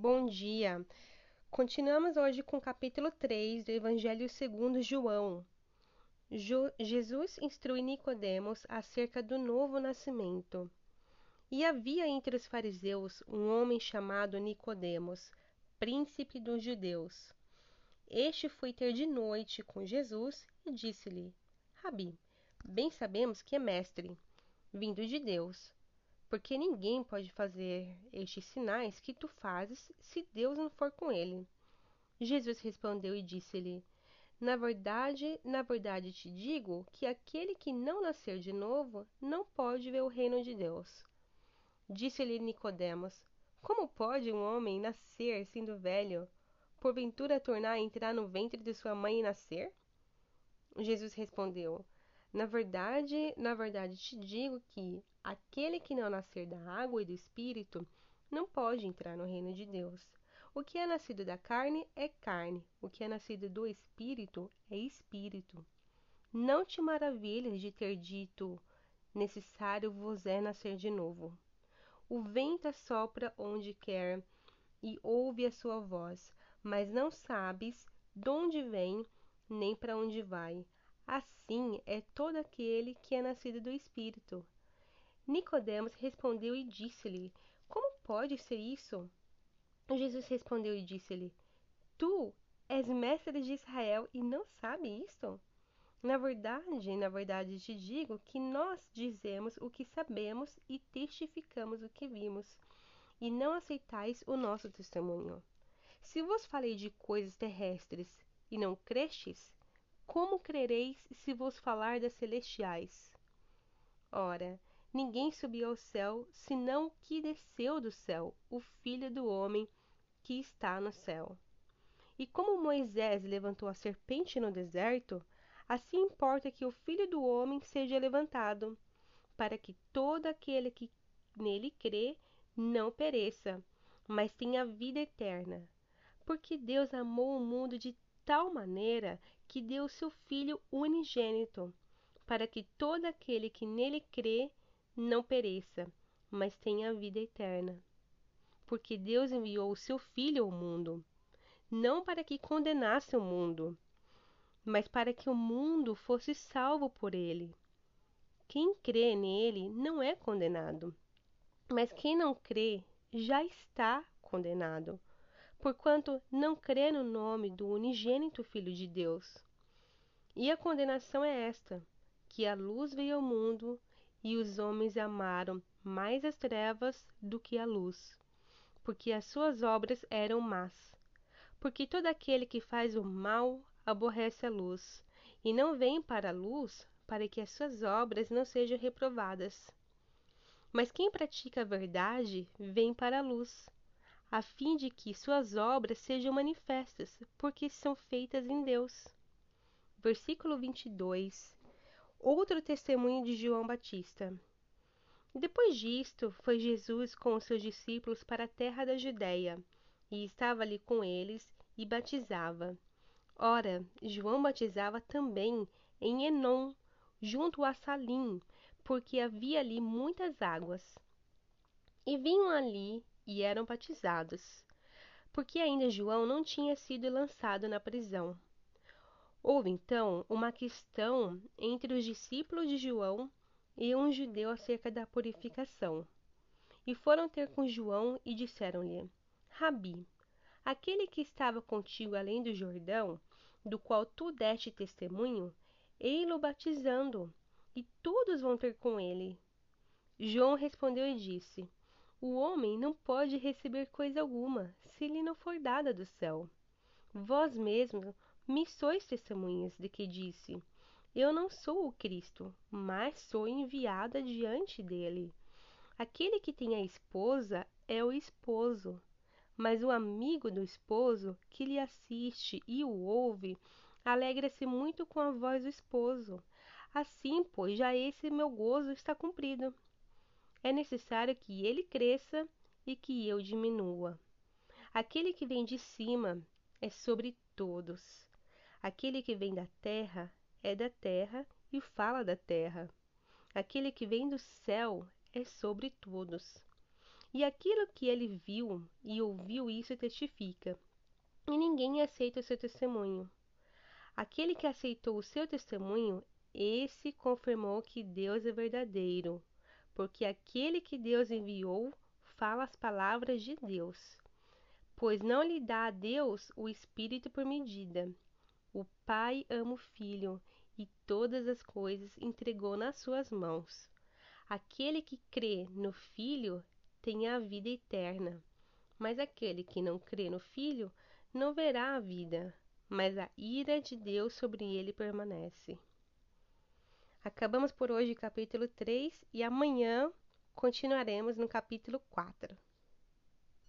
Bom dia. Continuamos hoje com o capítulo 3 do Evangelho segundo João. Jo Jesus instrui Nicodemos acerca do novo nascimento. E havia entre os fariseus um homem chamado Nicodemos, príncipe dos judeus. Este foi ter de noite com Jesus e disse-lhe: Rabi, bem sabemos que é mestre, vindo de Deus porque ninguém pode fazer estes sinais que tu fazes se Deus não for com ele. Jesus respondeu e disse-lhe: Na verdade, na verdade te digo que aquele que não nascer de novo não pode ver o reino de Deus. Disse-lhe Nicodemos: Como pode um homem nascer sendo velho? Porventura tornar a entrar no ventre de sua mãe e nascer? Jesus respondeu: Na verdade, na verdade te digo que Aquele que não nascer da água e do espírito não pode entrar no reino de Deus. O que é nascido da carne é carne, o que é nascido do espírito é espírito. Não te maravilhes de ter dito: necessário vos é nascer de novo. O vento sopra onde quer e ouve a sua voz, mas não sabes de onde vem nem para onde vai. Assim é todo aquele que é nascido do espírito. Nicodemos respondeu e disse-lhe: Como pode ser isso? Jesus respondeu e disse-lhe: Tu és mestre de Israel e não sabe isto? Na verdade, na verdade te digo que nós dizemos o que sabemos e testificamos o que vimos, e não aceitais o nosso testemunho. Se vos falei de coisas terrestres e não crestes, como crereis se vos falar das celestiais? Ora, Ninguém subiu ao céu, senão o que desceu do céu, o Filho do homem que está no céu. E como Moisés levantou a serpente no deserto, assim importa que o Filho do homem seja levantado, para que todo aquele que nele crê não pereça, mas tenha vida eterna. Porque Deus amou o mundo de tal maneira que deu seu Filho unigênito, para que todo aquele que nele crê não pereça, mas tenha vida eterna. Porque Deus enviou o seu Filho ao mundo, não para que condenasse o mundo, mas para que o mundo fosse salvo por ele. Quem crê nele não é condenado, mas quem não crê já está condenado, porquanto não crê no nome do unigênito Filho de Deus. E a condenação é esta: que a luz veio ao mundo e os homens amaram mais as trevas do que a luz, porque as suas obras eram más. Porque todo aquele que faz o mal aborrece a luz, e não vem para a luz para que as suas obras não sejam reprovadas. Mas quem pratica a verdade vem para a luz, a fim de que suas obras sejam manifestas, porque são feitas em Deus. Versículo 22 outro testemunho de João Batista. Depois disto, foi Jesus com os seus discípulos para a terra da Judéia, e estava ali com eles e batizava. Ora, João batizava também em Enom, junto a Salim, porque havia ali muitas águas. E vinham ali e eram batizados, porque ainda João não tinha sido lançado na prisão. Houve então uma questão entre os discípulos de João e um judeu acerca da purificação. E foram ter com João e disseram-lhe: Rabi, aquele que estava contigo além do Jordão, do qual tu deste testemunho, ei-lo batizando, e todos vão ter com ele. João respondeu e disse: O homem não pode receber coisa alguma, se lhe não for dada do céu. Vós mesmos me sois testemunhas de que disse: Eu não sou o Cristo, mas sou enviada diante dele. Aquele que tem a esposa é o esposo, mas o amigo do esposo que lhe assiste e o ouve alegra-se muito com a voz do esposo. Assim, pois, já esse meu gozo está cumprido. É necessário que ele cresça e que eu diminua. Aquele que vem de cima é sobre todos. Aquele que vem da terra é da terra e fala da terra. Aquele que vem do céu é sobre todos. E aquilo que ele viu e ouviu, isso testifica. E ninguém aceita o seu testemunho. Aquele que aceitou o seu testemunho, esse confirmou que Deus é verdadeiro, porque aquele que Deus enviou fala as palavras de Deus. Pois não lhe dá a Deus o Espírito por medida. O Pai ama o Filho e todas as coisas entregou nas suas mãos. Aquele que crê no Filho tem a vida eterna, mas aquele que não crê no Filho não verá a vida, mas a ira de Deus sobre ele permanece. Acabamos por hoje o capítulo 3 e amanhã continuaremos no capítulo 4.